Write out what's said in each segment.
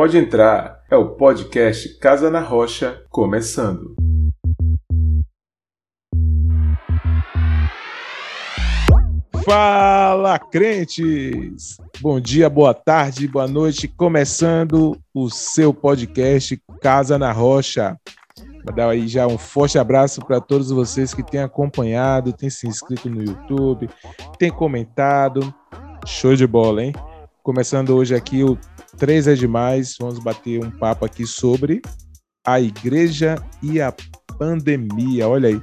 Pode entrar, é o podcast Casa na Rocha começando. Fala, crentes! Bom dia, boa tarde, boa noite. Começando o seu podcast Casa na Rocha. Vou dar aí já um forte abraço para todos vocês que têm acompanhado, têm se inscrito no YouTube, têm comentado. Show de bola, hein? Começando hoje aqui o Três é demais. Vamos bater um papo aqui sobre a igreja e a pandemia. Olha aí,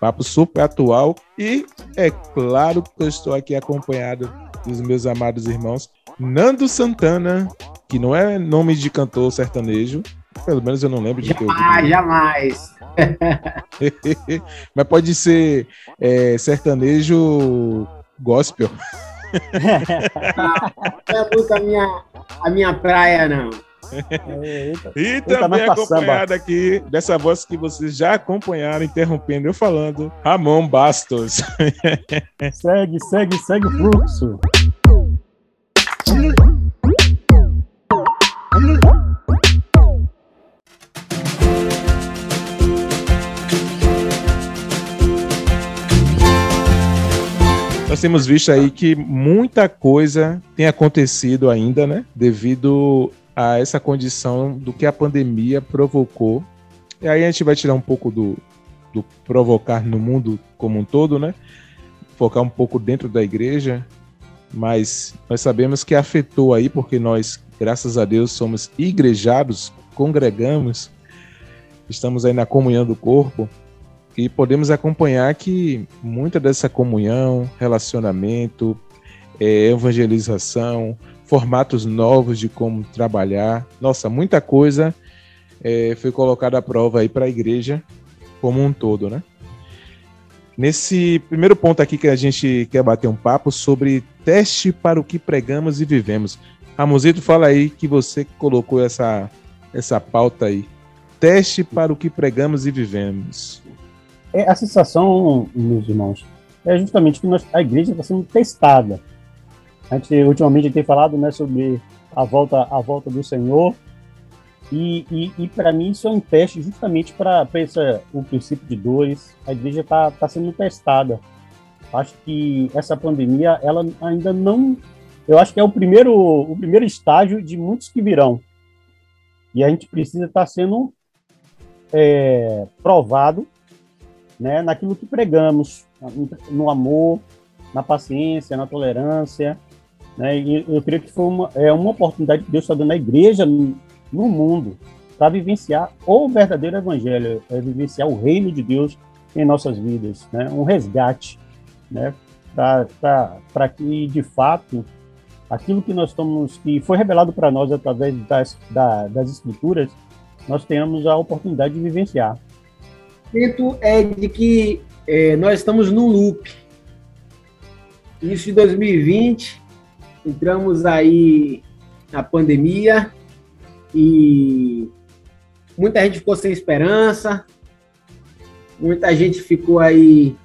papo super atual. E é claro que eu estou aqui acompanhado dos meus amados irmãos Nando Santana, que não é nome de cantor sertanejo, pelo menos eu não lembro de jamais, jamais. Mas pode ser é, sertanejo gospel. Não é muito a minha, a minha praia, não. e também acompanhado aqui dessa voz que vocês já acompanharam, interrompendo eu falando, Ramon Bastos. segue, segue, segue o fluxo. Nós temos visto aí que muita coisa tem acontecido ainda, né? Devido a essa condição do que a pandemia provocou. E aí a gente vai tirar um pouco do, do provocar no mundo como um todo, né? Focar um pouco dentro da igreja, mas nós sabemos que afetou aí, porque nós, graças a Deus, somos igrejados, congregamos, estamos aí na comunhão do corpo, e podemos acompanhar que muita dessa comunhão, relacionamento, é, evangelização, formatos novos de como trabalhar, nossa, muita coisa é, foi colocada à prova aí para a igreja como um todo, né? Nesse primeiro ponto aqui que a gente quer bater um papo sobre teste para o que pregamos e vivemos. Ramosito, fala aí que você colocou essa, essa pauta aí. Teste para o que pregamos e vivemos. É, a sensação, meus irmãos, é justamente que nós, a igreja está sendo testada. A gente ultimamente tem falado né, sobre a volta, a volta do Senhor, e, e, e para mim isso é um teste justamente para o princípio de dores. A igreja está tá sendo testada. Acho que essa pandemia, ela ainda não. Eu acho que é o primeiro, o primeiro estágio de muitos que virão. E a gente precisa estar tá sendo é, provado né, naquilo que pregamos, no amor, na paciência, na tolerância. Né, e eu creio que foi uma, é uma oportunidade que Deus está dando à igreja no, no mundo para vivenciar o verdadeiro evangelho, é vivenciar o reino de Deus em nossas vidas, né, um resgate, né, para que de fato aquilo que nós estamos, que foi revelado para nós através das, da, das escrituras, nós tenhamos a oportunidade de vivenciar pensamento é de que é, nós estamos num loop. Isso de 2020, entramos aí na pandemia e muita gente ficou sem esperança, muita gente ficou aí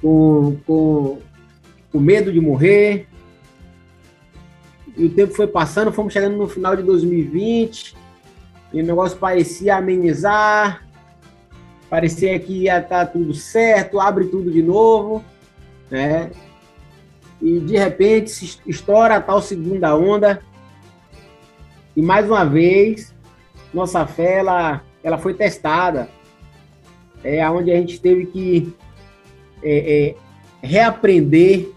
com, com, com medo de morrer. E o tempo foi passando, fomos chegando no final de 2020, e o negócio parecia amenizar, parecia que ia estar tá tudo certo, abre tudo de novo, né? E de repente se estoura a tal segunda onda. E mais uma vez, nossa fé ela, ela foi testada. É onde a gente teve que é, é, reaprender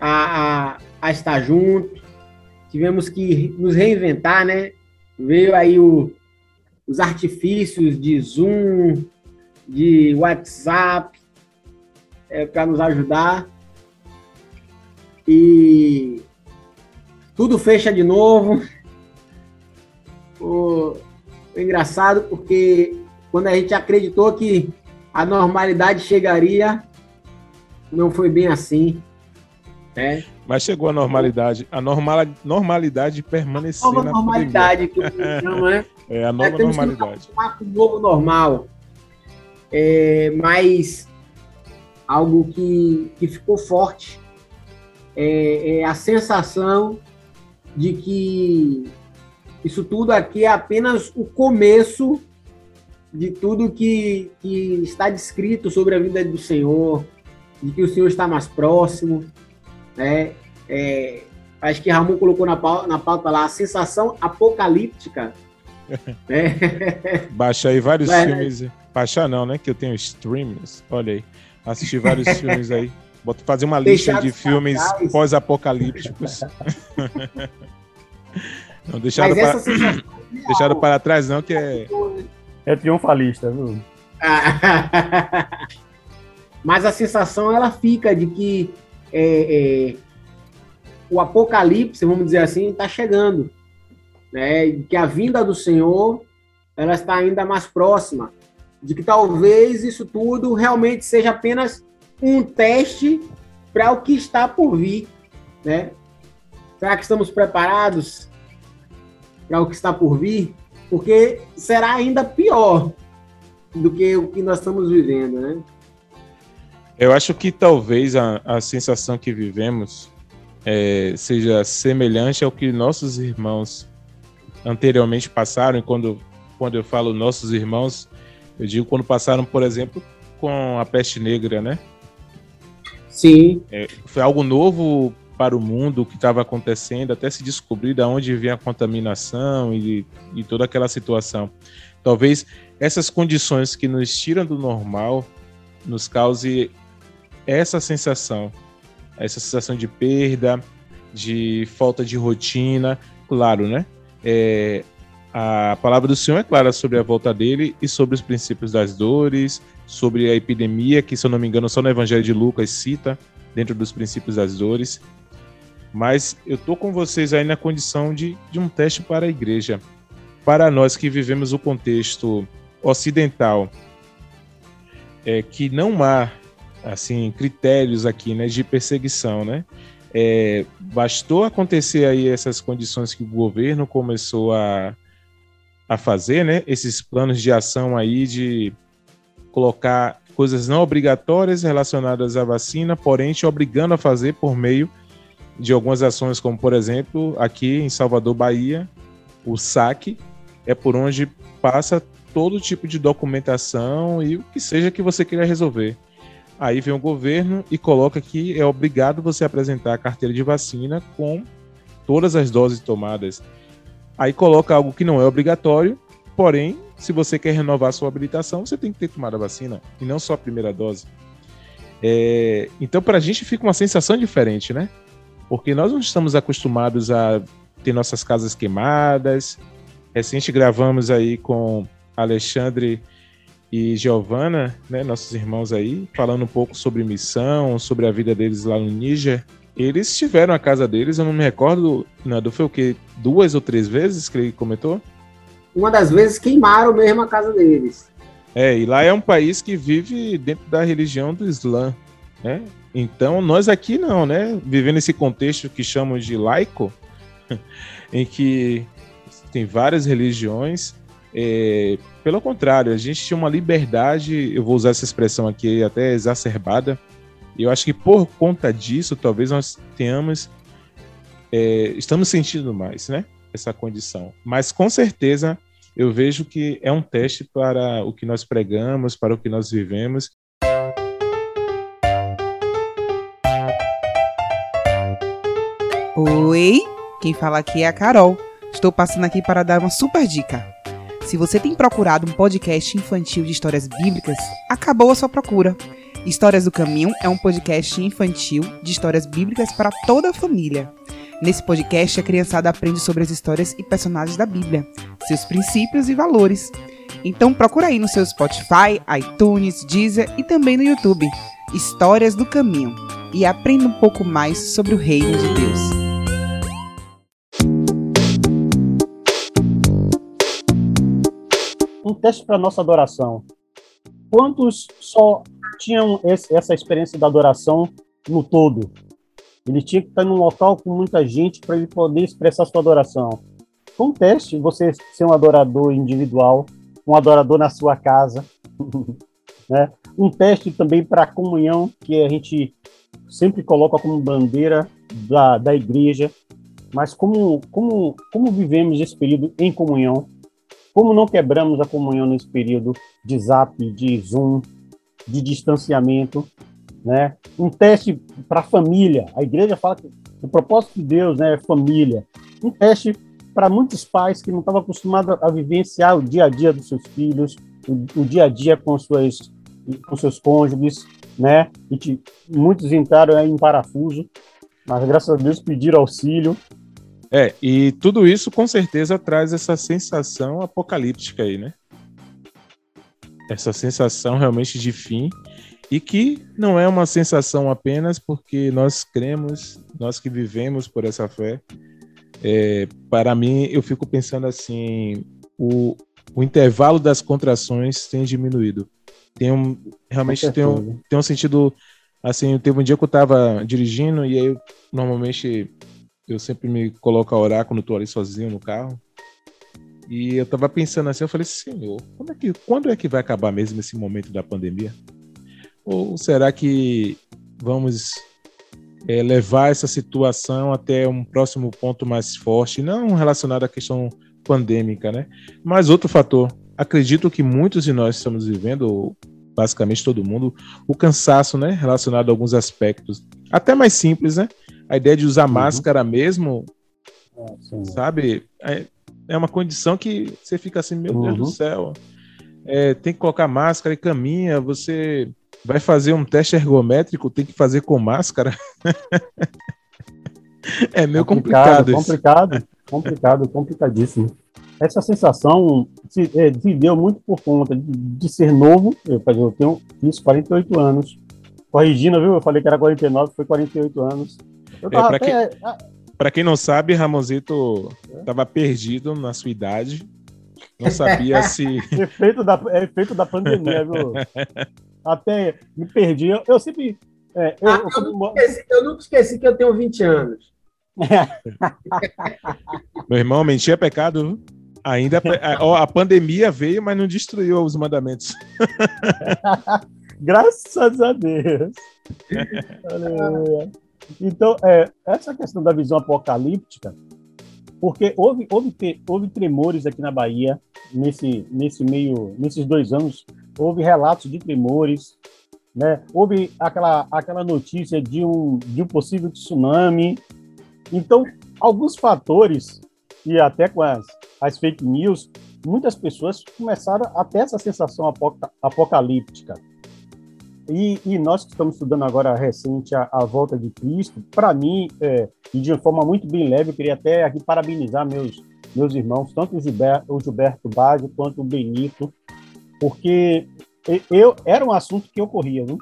a, a, a estar junto. Tivemos que nos reinventar, né? Veio aí o, os artifícios de Zoom, de WhatsApp é, para nos ajudar. E tudo fecha de novo. O, o engraçado porque quando a gente acreditou que a normalidade chegaria, não foi bem assim. Né? Mas chegou a normalidade. A normal, normalidade permaneceu. A nova normalidade, que chama, né? É a nova normalidade. Um novo normal é, mas algo que, que ficou forte é, é a sensação de que Isso tudo aqui é apenas o começo de tudo que, que está descrito sobre a vida do Senhor, de que o Senhor está mais próximo, né? É, acho que Ramon colocou na pauta, na pauta lá a sensação apocalíptica. né? Baixa aí vários Mas, filmes. Baixar não, né? Que eu tenho streams. Olha aí. Assisti vários filmes aí. Vou fazer uma lista de filmes pós-apocalípticos. não deixaram para, deixaram para trás, não, que é. É triunfalista, viu? Mas a sensação ela fica de que é, é, o apocalipse, vamos dizer assim, está chegando, né? Que a vinda do Senhor ela está ainda mais próxima, de que talvez isso tudo realmente seja apenas um teste para o que está por vir, né? Será que estamos preparados para o que está por vir? Porque será ainda pior do que o que nós estamos vivendo, né? Eu acho que talvez a, a sensação que vivemos é, seja semelhante ao que nossos irmãos anteriormente passaram, e quando, quando eu falo nossos irmãos, eu digo quando passaram, por exemplo, com a peste negra, né? Sim. É, foi algo novo para o mundo que estava acontecendo, até se descobrir de onde vinha a contaminação e, e toda aquela situação. Talvez essas condições que nos tiram do normal nos cause essa sensação, essa sensação de perda, de falta de rotina, claro, né? É, a palavra do Senhor é clara sobre a volta dele e sobre os princípios das dores, sobre a epidemia, que se eu não me engano só no Evangelho de Lucas cita dentro dos princípios das dores. Mas eu tô com vocês aí na condição de, de um teste para a igreja. Para nós que vivemos o contexto ocidental, é que não há assim critérios aqui, né, de perseguição, né? É, bastou acontecer aí essas condições que o governo começou a, a fazer, né? Esses planos de ação aí de colocar coisas não obrigatórias relacionadas à vacina, porém te obrigando a fazer por meio de algumas ações, como por exemplo, aqui em Salvador, Bahia, o SAC é por onde passa todo tipo de documentação e o que seja que você queira resolver. Aí vem o governo e coloca que é obrigado você apresentar a carteira de vacina com todas as doses tomadas. Aí coloca algo que não é obrigatório, porém, se você quer renovar sua habilitação, você tem que ter tomado a vacina e não só a primeira dose. É, então, para a gente fica uma sensação diferente, né? Porque nós não estamos acostumados a ter nossas casas queimadas. Recente gravamos aí com Alexandre e Giovana, né, nossos irmãos aí, falando um pouco sobre missão, sobre a vida deles lá no Níger. Eles tiveram a casa deles, eu não me recordo, Nando, foi o quê? Duas ou três vezes que ele comentou? Uma das vezes queimaram mesmo a casa deles. É, e lá é um país que vive dentro da religião do Islã, né? Então, nós aqui não, né? Vivendo esse contexto que chamamos de laico, em que tem várias religiões, é, pelo contrário, a gente tinha uma liberdade, eu vou usar essa expressão aqui até exacerbada, eu acho que por conta disso, talvez nós tenhamos, é, estamos sentindo mais, né? Essa condição. Mas com certeza eu vejo que é um teste para o que nós pregamos, para o que nós vivemos. Oi, quem fala aqui é a Carol. Estou passando aqui para dar uma super dica. Se você tem procurado um podcast infantil de histórias bíblicas, acabou a sua procura. Histórias do Caminho é um podcast infantil de histórias bíblicas para toda a família. Nesse podcast, a criançada aprende sobre as histórias e personagens da Bíblia, seus princípios e valores. Então procura aí no seu Spotify, iTunes, Deezer e também no YouTube. Histórias do Caminho. E aprenda um pouco mais sobre o reino de Deus. um teste para nossa adoração. Quantos só tinham esse, essa experiência da adoração no todo? Ele tinha que estar num local com muita gente para ele poder expressar sua adoração. Foi um teste você ser um adorador individual, um adorador na sua casa. né? Um teste também para a comunhão, que a gente sempre coloca como bandeira da, da igreja. mas como, como, como vivemos esse período em comunhão, como não quebramos a comunhão nesse período de zap, de zoom, de distanciamento, né? Um teste para a família. A igreja fala que o propósito de Deus né, é família. Um teste para muitos pais que não estavam acostumados a vivenciar o dia a dia dos seus filhos, o, o dia a dia com, suas, com seus cônjuges, né? E que muitos entraram em parafuso, mas graças a Deus pediram auxílio. É, e tudo isso com certeza traz essa sensação apocalíptica aí, né? Essa sensação realmente de fim e que não é uma sensação apenas porque nós cremos, nós que vivemos por essa fé. É, para mim, eu fico pensando assim: o, o intervalo das contrações tem diminuído. Tem um, realmente tem um, tem um sentido. Assim, teve um dia que eu estava dirigindo e aí, normalmente, eu sempre me coloco a orar quando estou ali sozinho no carro. E eu estava pensando assim, eu falei, Senhor, quando é, que, quando é que vai acabar mesmo esse momento da pandemia? Ou será que vamos é, levar essa situação até um próximo ponto mais forte, não relacionado à questão pandêmica, né? Mas outro fator, acredito que muitos de nós estamos vivendo, basicamente todo mundo, o cansaço, né? Relacionado a alguns aspectos, até mais simples, né? A ideia de usar uhum. máscara mesmo, é, sabe? É, é, uma condição que você fica assim, meu uhum. Deus do uhum. céu. É, tem que colocar máscara e caminha, você Vai fazer um teste ergométrico, tem que fazer com máscara. é meio complicado. Complicado, complicado, complicado, complicadíssimo. Essa sensação se, é, se deu muito por conta de, de ser novo. Eu, eu tenho isso 48 anos. Corrigindo, viu? Eu falei que era 49, foi 48 anos. Eu é, para até... quem, pra quem não sabe, Ramonzito estava perdido na sua idade. Não sabia se. efeito, da, é efeito da pandemia, viu? até me perdi. Eu, eu sempre. É, eu, ah, eu, nunca esqueci, eu, nunca esqueci, que eu tenho 20 anos. Meu irmão, mentir é pecado. Ainda a, a pandemia veio, mas não destruiu os mandamentos. Graças a Deus. Então, é, essa questão da visão apocalíptica, porque houve, houve, houve tremores aqui na Bahia nesse, nesse meio, nesses dois anos houve relatos de tremores, né? houve aquela, aquela notícia de um, de um possível tsunami. Então, alguns fatores, e até com as, as fake news, muitas pessoas começaram a ter essa sensação apocalíptica. E, e, nós que estamos estudando agora recente a, a volta de Cristo, para mim, é, e de uma forma muito bem leve, eu queria até aqui parabenizar meus, meus irmãos, tanto o Gilberto, Gilberto Baggio quanto o Benito, porque eu era um assunto que ocorria, viu?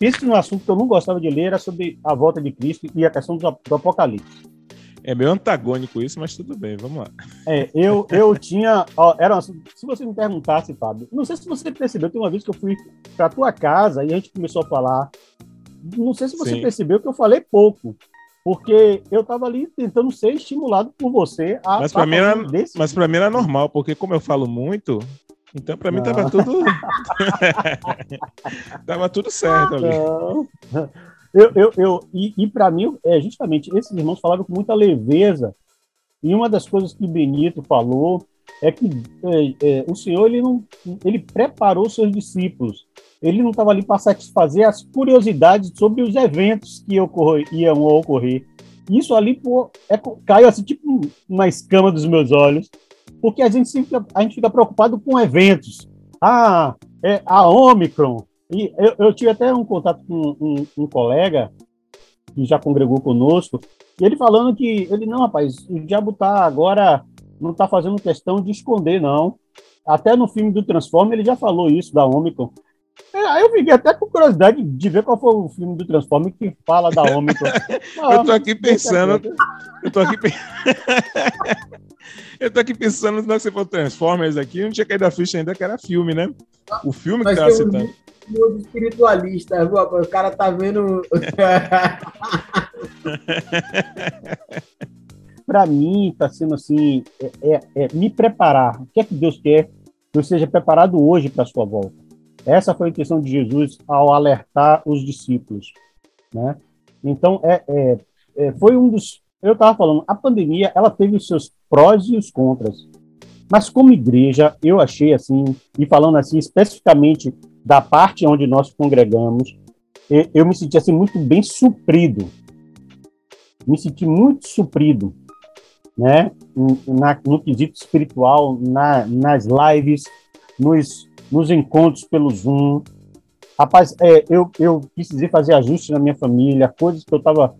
Esse um assunto que eu não gostava de ler era sobre a volta de Cristo e a questão do, do Apocalipse. É meio antagônico isso, mas tudo bem, vamos lá. É, eu, eu tinha. Ó, era se você me perguntasse, Fábio, não sei se você percebeu, tem uma vez que eu fui para tua casa e a gente começou a falar. Não sei se você Sim. percebeu que eu falei pouco, porque eu estava ali tentando ser estimulado por você a. Mas para mim, era, mas mim era normal, porque como eu falo muito, então, para mim, tava tudo. tava tudo certo ali. Eu, eu, eu, e e para mim, é justamente, esses irmãos falavam com muita leveza. E uma das coisas que Benito falou é que é, é, o Senhor ele não, ele preparou seus discípulos. Ele não estava ali para satisfazer as curiosidades sobre os eventos que ocorrer, iam ocorrer. Isso ali pô, é, caiu assim, tipo uma escama dos meus olhos porque a gente, sempre, a gente fica preocupado com eventos. Ah, é a Omicron. E eu, eu tive até um contato com um, um colega que já congregou conosco, e ele falando que ele, não, rapaz, o diabo tá agora, não está fazendo questão de esconder, não. Até no filme do Transform ele já falou isso da Omicron. É, aí eu fiquei até com curiosidade de ver qual foi o filme do Transform que fala da Omicron. Ah, eu tô aqui pensando, eu tô aqui pensando. Eu tô aqui pensando, se você for Transformers aqui, não tinha caído a ficha ainda que era filme, né? O filme Mas que tava citando. Um espiritualista, o cara tá vendo. Para mim, tá sendo assim: é, é, é, me preparar. O que é que Deus quer que eu seja preparado hoje para a sua volta? Essa foi a intenção de Jesus ao alertar os discípulos, né? Então, é, é, é foi um dos eu estava falando, a pandemia ela teve os seus prós e os contras. Mas como igreja, eu achei assim, e falando assim especificamente da parte onde nós congregamos, eu me senti assim muito bem suprido. Me senti muito suprido, né? Na, no quesito espiritual, na, nas lives, nos, nos encontros pelo Zoom. Rapaz, é, eu, eu precisei fazer ajustes na minha família, coisas que eu estava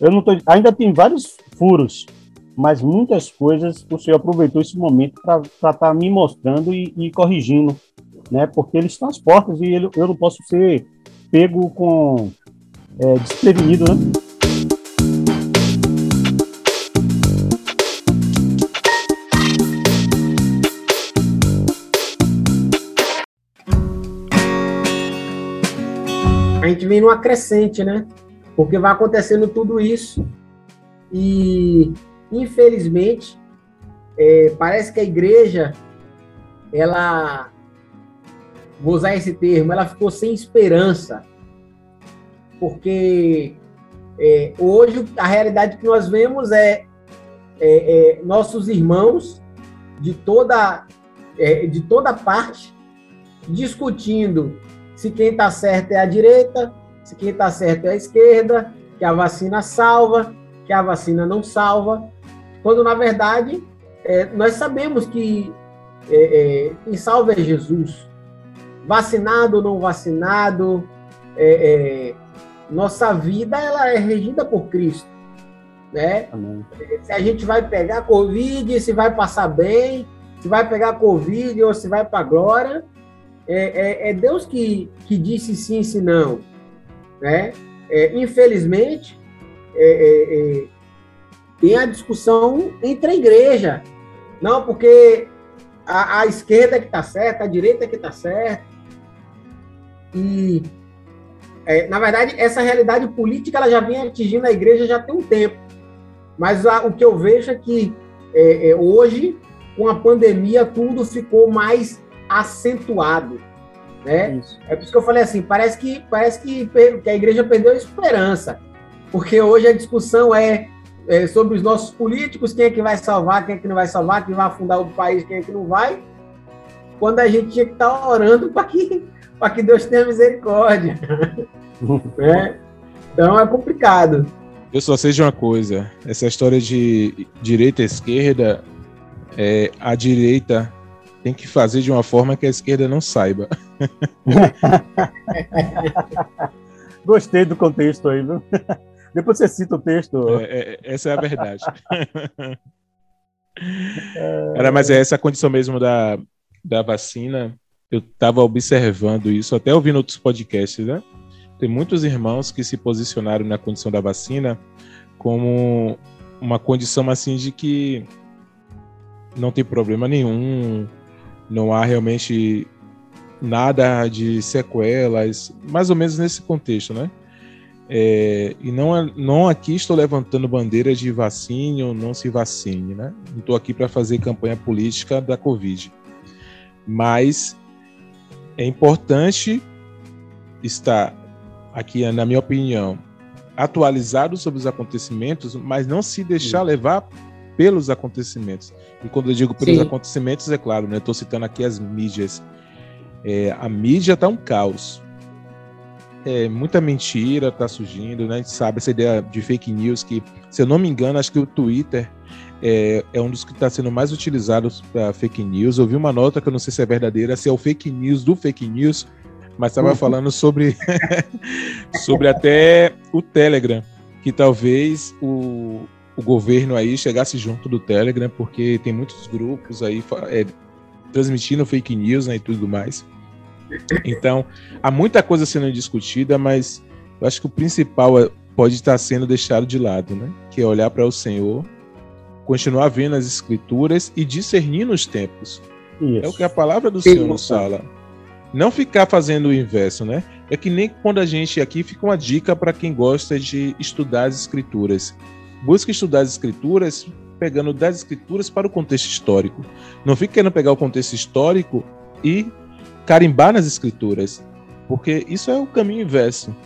eu não tô, ainda tem vários furos, mas muitas coisas o Senhor aproveitou esse momento para estar tá me mostrando e, e, corrigindo, né? Porque ele está às portas e ele, eu não posso ser pego com é, desprevenido, né? A gente vem numa crescente, né? porque vai acontecendo tudo isso e, infelizmente, é, parece que a igreja, ela, vou usar esse termo, ela ficou sem esperança, porque é, hoje a realidade que nós vemos é, é, é nossos irmãos de toda é, de toda parte discutindo se quem está certo é a direita, se quem está certo é a esquerda, que a vacina salva, que a vacina não salva, quando na verdade é, nós sabemos que é, quem salva é Jesus. Vacinado ou não vacinado, é, é, nossa vida ela é regida por Cristo. Né? Se a gente vai pegar Covid, se vai passar bem, se vai pegar Covid ou se vai para glória, é, é, é, Deus que, que disse sim, se não. Né? É, infelizmente, é, tem a discussão entre a igreja. Não, porque a, a esquerda que está certa, a direita que está certa. E, é, na verdade, essa realidade política ela já vem atingindo a igreja já tem um tempo. Mas a, o que eu vejo é que é, hoje, com a pandemia, tudo ficou mais acentuado. Né? Isso. É por isso que eu falei assim, parece que parece que, que a igreja perdeu a esperança, porque hoje a discussão é, é, sobre os nossos políticos, quem é que vai salvar, quem é que não vai salvar, quem vai afundar o país, quem é que não vai, quando a gente tinha que estar tá orando para que, que Deus tenha misericórdia. né? Então é complicado. Eu só sei de uma coisa, essa história de direita e esquerda, é, a direita tem que fazer de uma forma que a esquerda não saiba. Gostei do contexto aí, viu? Depois você cita o texto. É, é, essa é a verdade. Era, mas é essa condição mesmo da, da vacina. Eu estava observando isso, até ouvindo outros podcasts, né? Tem muitos irmãos que se posicionaram na condição da vacina como uma condição assim de que não tem problema nenhum, não há realmente nada de sequelas, mais ou menos nesse contexto, né? É, e não, não aqui estou levantando bandeira de vacine ou não se vacine, né? Não estou aqui para fazer campanha política da Covid. Mas é importante estar aqui, na minha opinião, atualizado sobre os acontecimentos, mas não se deixar Sim. levar pelos acontecimentos. E quando eu digo pelos Sim. acontecimentos, é claro, né? Estou citando aqui as mídias é, a mídia tá um caos. É, muita mentira tá surgindo, né? A gente sabe essa ideia de fake news que, se eu não me engano, acho que o Twitter é, é um dos que está sendo mais utilizados para fake news. Eu vi uma nota que eu não sei se é verdadeira, se é o fake news do fake news, mas estava uhum. falando sobre, sobre até o Telegram, que talvez o, o governo aí chegasse junto do Telegram, porque tem muitos grupos aí é, transmitindo fake news né, e tudo mais. Então, há muita coisa sendo discutida, mas eu acho que o principal é, pode estar sendo deixado de lado, né? Que é olhar para o Senhor, continuar vendo as escrituras e discernir nos tempos. Isso. É o que a palavra do Sim, Senhor nos fala. Não ficar fazendo o inverso, né? É que nem quando a gente aqui fica uma dica para quem gosta de estudar as escrituras. Busque estudar as escrituras pegando das escrituras para o contexto histórico. Não fique querendo pegar o contexto histórico e carimbar nas escrituras, porque isso é o caminho inverso.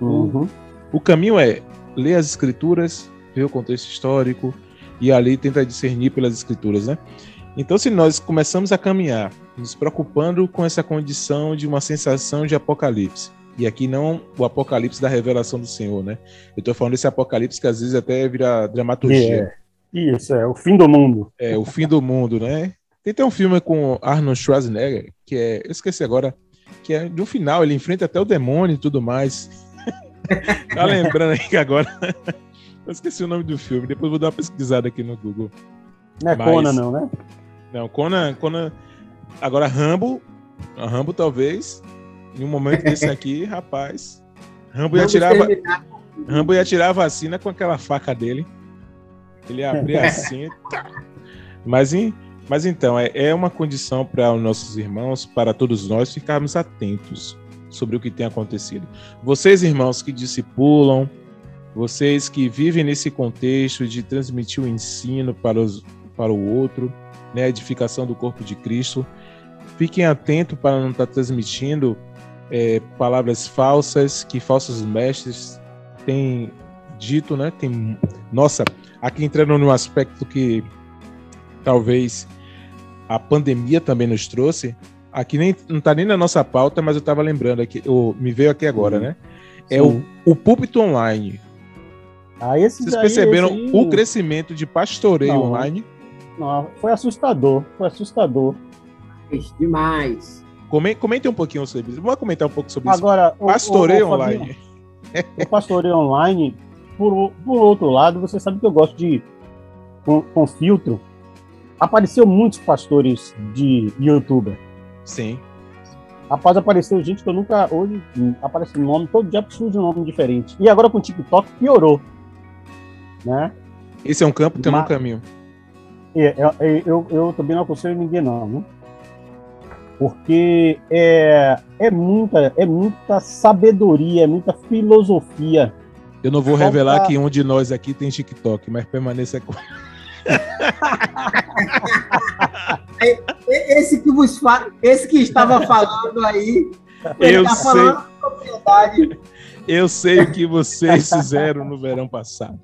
Uhum. O, o caminho é ler as escrituras, vê o contexto histórico e ali tenta discernir pelas escrituras, né? Então, se nós começamos a caminhar nos preocupando com essa condição de uma sensação de apocalipse, e aqui não o apocalipse da revelação do Senhor, né? Eu estou falando desse apocalipse que às vezes até vira dramaturgia. É, isso, é o fim do mundo. É, o fim do mundo, né? Tem até um filme com Arnold Schwarzenegger, que é, eu esqueci agora, que é no final, ele enfrenta até o demônio e tudo mais. tá lembrando aí que agora. Eu esqueci o nome do filme, depois vou dar uma pesquisada aqui no Google. Não é Mas... Conan, não, né? Não, Conan, Conan. Agora, Rambo. Rambo, talvez. Em um momento desse aqui, rapaz. Rambo ia tirar. Rambo ia tirar a vacina com aquela faca dele. Ele abria assim. Tá. Mas, em, mas então, é, é uma condição para os nossos irmãos, para todos nós, ficarmos atentos sobre o que tem acontecido. Vocês, irmãos, que discipulam, vocês que vivem nesse contexto de transmitir o ensino para, os, para o outro, né, a edificação do corpo de Cristo. Fiquem atentos para não estar transmitindo é, palavras falsas que falsos mestres têm dito, né? Tem, nossa, aqui entrando no aspecto que talvez a pandemia também nos trouxe. Aqui nem não está nem na nossa pauta, mas eu estava lembrando aqui, eu, me veio aqui agora, né? É o, o púlpito online. Ah, Vocês perceberam aí... o crescimento de pastoreio não, online? Não, foi assustador, foi assustador. Demais. Comente um pouquinho sobre isso. Vamos comentar um pouco sobre Agora, isso. Pastoreio online. o pastoreio online, por, por outro lado, você sabe que eu gosto de. Com, com filtro. Apareceu muitos pastores de youtuber. Sim. Rapaz, apareceu gente que eu nunca. Hoje aparece um nome, todo dia surge um nome diferente. E agora com o TikTok piorou. Né? Esse é um campo que Mas, no caminho. É, eu, é, eu, eu, também não aconselho ninguém, não. Né? Porque é, é, muita, é muita sabedoria, é muita filosofia. Eu não vou revelar que um de nós aqui tem TikTok, mas permaneça com. esse que vos fa... esse que estava falando aí, eu tá sei. Eu sei o que vocês fizeram no verão passado.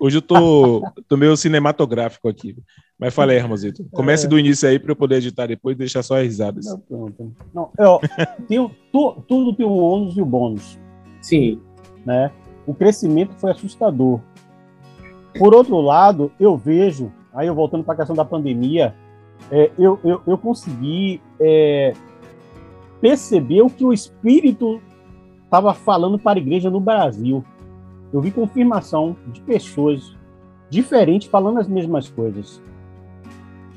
Hoje eu tô, tô meio cinematográfico aqui. Mas falei, Ramosito. Comece é. do início aí para eu poder editar depois e deixar só as risadas. Não, pronto. Não, eu, tem, tu, tudo tem o ônus e o bônus. Sim. Né? O crescimento foi assustador. Por outro lado, eu vejo, aí eu voltando para a questão da pandemia, é, eu, eu, eu, consegui é, perceber o que o Espírito estava falando para a igreja no Brasil eu vi confirmação de pessoas diferentes falando as mesmas coisas.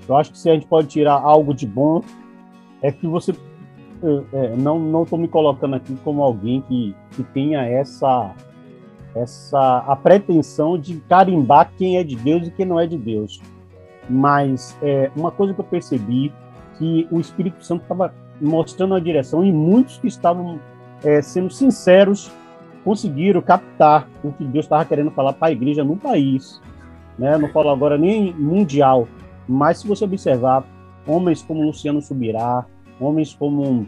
Eu acho que se a gente pode tirar algo de bom, é que você. É, não não estou me colocando aqui como alguém que, que tenha essa essa a pretensão de carimbar quem é de Deus e quem não é de Deus. Mas é, uma coisa que eu percebi que o Espírito Santo estava mostrando a direção e muitos que estavam é, sendo sinceros conseguiram captar o que Deus estava querendo falar para a igreja no país. Né? Não falo agora nem mundial, mas se você observar, homens como Luciano Subirá, homens como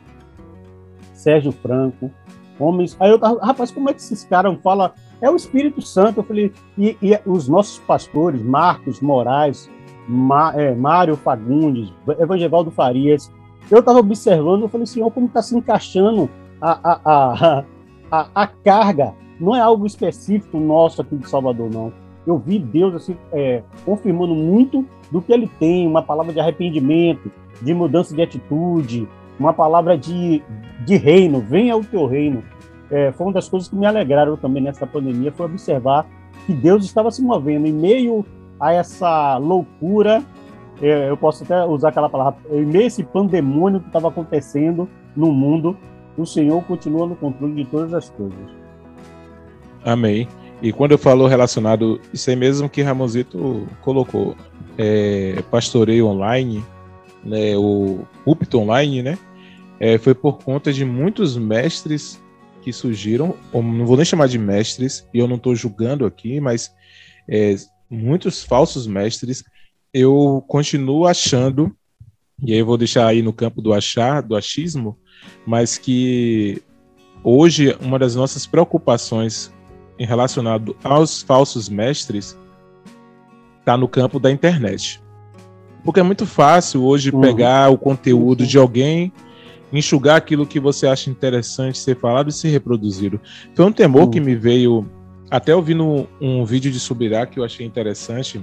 Sérgio Franco, homens. Aí eu tava, rapaz, como é que esses caras falam? É o Espírito Santo. Eu falei, e, e os nossos pastores, Marcos Moraes, Ma, é, Mário Fagundes, Evangelvaldo Farias, eu estava observando, eu falei, Senhor, como está se encaixando a, a, a, a, a carga não é algo específico nosso aqui de Salvador, não. Eu vi Deus assim, é, confirmando muito do que ele tem, uma palavra de arrependimento, de mudança de atitude, uma palavra de, de reino, venha o teu reino. É, foi uma das coisas que me alegraram também nessa pandemia, foi observar que Deus estava se movendo em meio a essa loucura, é, eu posso até usar aquela palavra, em meio a esse pandemônio que estava acontecendo no mundo, o Senhor continua no controle de todas as coisas. Amém. E quando eu falo relacionado, isso é mesmo que Ramosito colocou, é, pastoreio online, né, o púlpito online, né, é, foi por conta de muitos mestres que surgiram, não vou nem chamar de mestres, e eu não estou julgando aqui, mas é, muitos falsos mestres, eu continuo achando, e aí eu vou deixar aí no campo do achar, do achismo, mas que hoje uma das nossas preocupações em relacionado aos falsos mestres está no campo da internet. Porque é muito fácil hoje uhum. pegar o conteúdo uhum. de alguém, enxugar aquilo que você acha interessante ser falado e ser reproduzido. Foi um temor uhum. que me veio, até ouvindo um vídeo de Subirá que eu achei interessante.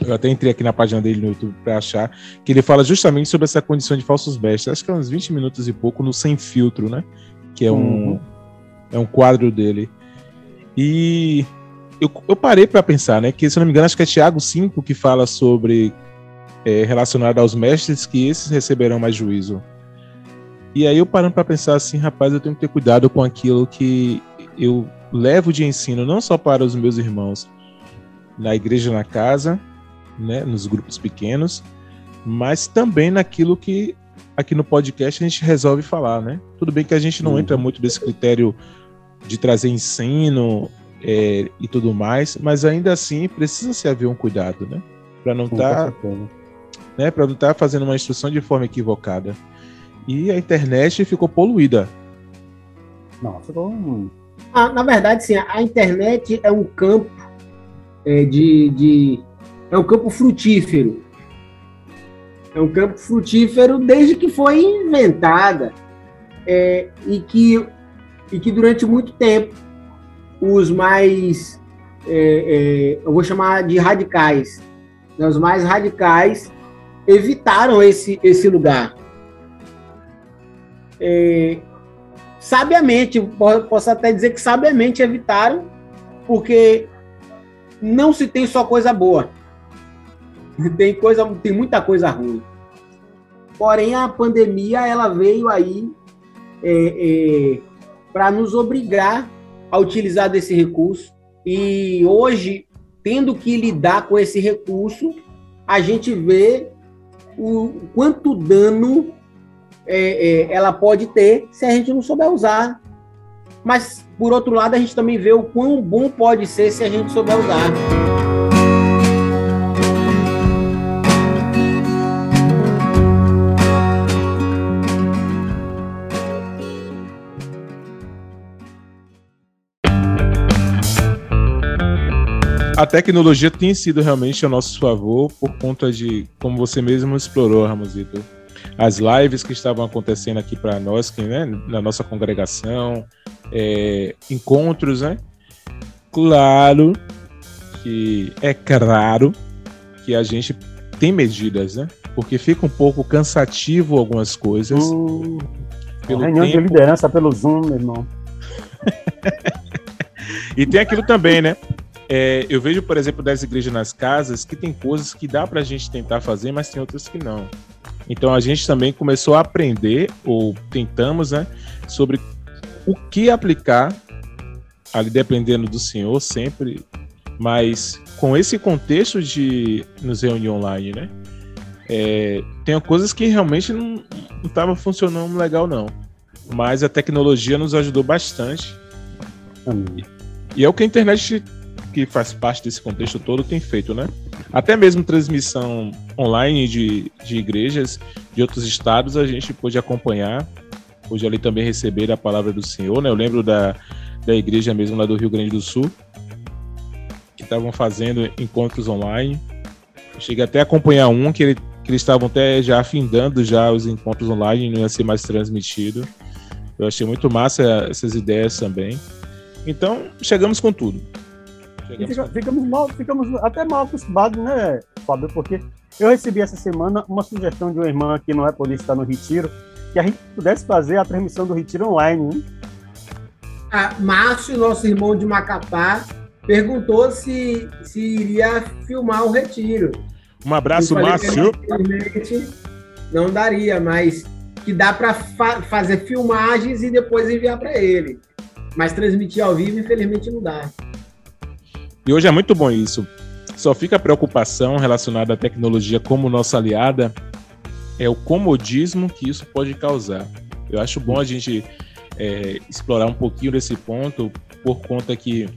Eu até entrei aqui na página dele no YouTube para achar, que ele fala justamente sobre essa condição de falsos mestres. Acho que é uns 20 minutos e pouco no Sem Filtro, né? Que é um, uhum. é um quadro dele. E eu, eu parei para pensar, né? Que se não me engano, acho que é Tiago 5 que fala sobre é, relacionado aos mestres que esses receberão mais juízo. E aí eu parando para pensar assim, rapaz, eu tenho que ter cuidado com aquilo que eu levo de ensino, não só para os meus irmãos na igreja, na casa, né, nos grupos pequenos, mas também naquilo que aqui no podcast a gente resolve falar, né? Tudo bem que a gente não uhum. entra muito nesse critério de trazer ensino é, e tudo mais, mas ainda assim precisa se haver um cuidado, né? Para não estar, tá, né? Para não estar tá fazendo uma instrução de forma equivocada. E a internet ficou poluída. Não, ficou. Um... Ah, na verdade, sim. A internet é um campo é, de, de, é um campo frutífero. É um campo frutífero desde que foi inventada é, e que e que durante muito tempo os mais, é, é, eu vou chamar de radicais, né, os mais radicais evitaram esse, esse lugar. É, sabiamente, posso até dizer que sabiamente evitaram, porque não se tem só coisa boa. Tem coisa, tem muita coisa ruim. Porém, a pandemia ela veio aí é, é, para nos obrigar a utilizar desse recurso. E hoje, tendo que lidar com esse recurso, a gente vê o quanto dano é, é, ela pode ter se a gente não souber usar. Mas, por outro lado, a gente também vê o quão bom pode ser se a gente souber usar. A tecnologia tem sido realmente a nosso favor por conta de, como você mesmo explorou, Ramosito, as lives que estavam acontecendo aqui para nós, que, né, na nossa congregação, é, encontros, né? Claro que é claro que a gente tem medidas, né? Porque fica um pouco cansativo algumas coisas. Uh, pelo reunião tempo... de liderança pelo Zoom, meu irmão. e tem aquilo também, né? É, eu vejo, por exemplo, das igrejas nas casas que tem coisas que dá para a gente tentar fazer, mas tem outras que não. Então a gente também começou a aprender, ou tentamos, né, sobre o que aplicar, ali dependendo do Senhor sempre, mas com esse contexto de nos reunir online, né? É, tem coisas que realmente não estavam funcionando legal, não. Mas a tecnologia nos ajudou bastante. E é o que a internet que faz parte desse contexto todo tem feito, né? Até mesmo transmissão online de, de igrejas de outros estados a gente pôde acompanhar, pôde ali também receber a palavra do Senhor, né? Eu lembro da, da igreja mesmo lá do Rio Grande do Sul, que estavam fazendo encontros online. Eu cheguei até a acompanhar um que, ele, que eles estavam até já afindando já os encontros online, não ia ser mais transmitido. Eu achei muito massa essas ideias também. Então, chegamos com tudo. Fica, ficamos, mal, ficamos até mal acostumados, né, Fábio? Porque eu recebi essa semana uma sugestão de uma irmã que não é polícia, está no Retiro, que a gente pudesse fazer a transmissão do Retiro online. Hein? Ah, Márcio, nosso irmão de Macapá, perguntou se, se iria filmar o Retiro. Um abraço, Márcio. Não daria, mas que dá para fa fazer filmagens e depois enviar para ele. Mas transmitir ao vivo, infelizmente, não dá. E hoje é muito bom isso. Só fica a preocupação relacionada à tecnologia como nossa aliada é o comodismo que isso pode causar. Eu acho bom a gente é, explorar um pouquinho desse ponto por conta que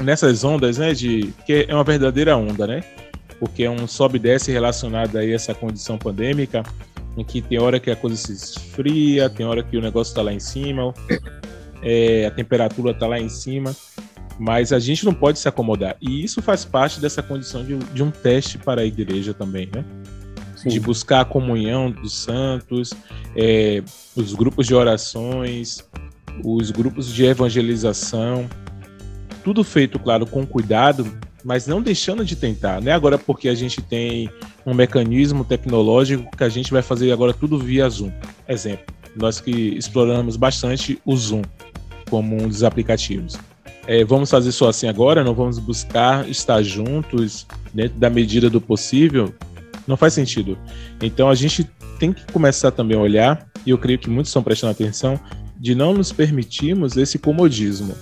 nessas ondas, né, de que é uma verdadeira onda, né? Porque é um sobe e desce relacionado a essa condição pandêmica, em que tem hora que a coisa se esfria, tem hora que o negócio está lá em cima, é, a temperatura está lá em cima. Mas a gente não pode se acomodar. E isso faz parte dessa condição de, de um teste para a igreja também, né? Sim. De buscar a comunhão dos santos, é, os grupos de orações, os grupos de evangelização. Tudo feito, claro, com cuidado, mas não deixando de tentar, né? Agora porque a gente tem um mecanismo tecnológico que a gente vai fazer agora tudo via Zoom. Exemplo, nós que exploramos bastante o Zoom como um dos aplicativos. É, vamos fazer só assim agora? Não vamos buscar estar juntos dentro da medida do possível? Não faz sentido. Então a gente tem que começar também a olhar, e eu creio que muitos estão prestando atenção, de não nos permitirmos esse comodismo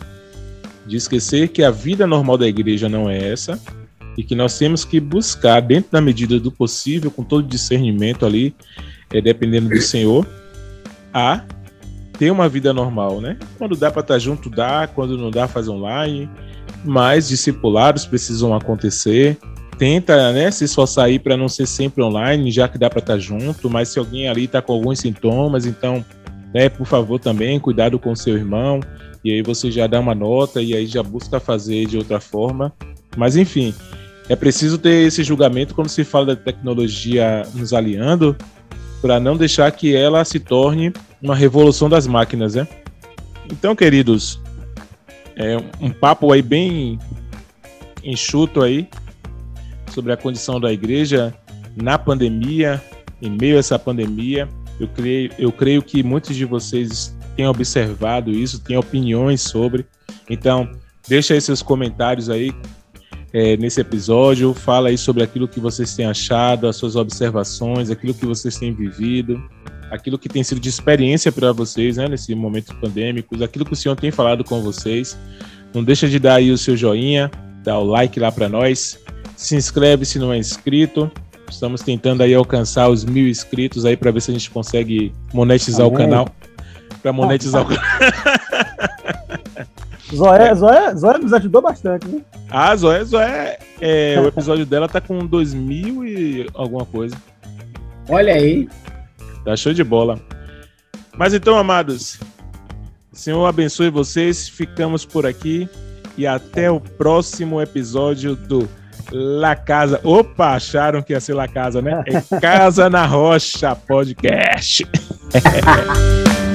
de esquecer que a vida normal da igreja não é essa e que nós temos que buscar, dentro da medida do possível, com todo discernimento ali, é, dependendo do Senhor, a ter uma vida normal, né? Quando dá para estar junto, dá, quando não dá, faz online, mas discipulados precisam acontecer. Tenta, né, se esforçar aí para não ser sempre online, já que dá para estar junto, mas se alguém ali está com alguns sintomas, então, né, por favor também, cuidado com seu irmão, e aí você já dá uma nota e aí já busca fazer de outra forma. Mas enfim, é preciso ter esse julgamento quando se fala da tecnologia nos aliando, para não deixar que ela se torne uma revolução das máquinas, né? Então, queridos, é um papo aí bem enxuto aí sobre a condição da igreja na pandemia, em meio a essa pandemia. Eu creio, eu creio que muitos de vocês tem observado isso, tem opiniões sobre. Então, deixa aí seus comentários aí é, nesse episódio, fala aí sobre aquilo que vocês têm achado, as suas observações, aquilo que vocês têm vivido, aquilo que tem sido de experiência para vocês, né, nesse momento pandêmico, aquilo que o Senhor tem falado com vocês. Não deixa de dar aí o seu joinha, dá o like lá para nós, se inscreve se não é inscrito. Estamos tentando aí alcançar os mil inscritos aí para ver se a gente consegue monetizar Amém. o canal para monetizar o Zoé, Zoé, Zoé nos ajudou bastante, né? Ah, Zoé, Zoé, é, o episódio dela tá com 2 mil e alguma coisa. Olha aí. Tá show de bola. Mas então, amados, Senhor abençoe vocês. Ficamos por aqui e até o próximo episódio do La Casa. Opa, acharam que ia ser La Casa, né? É Casa na Rocha Podcast.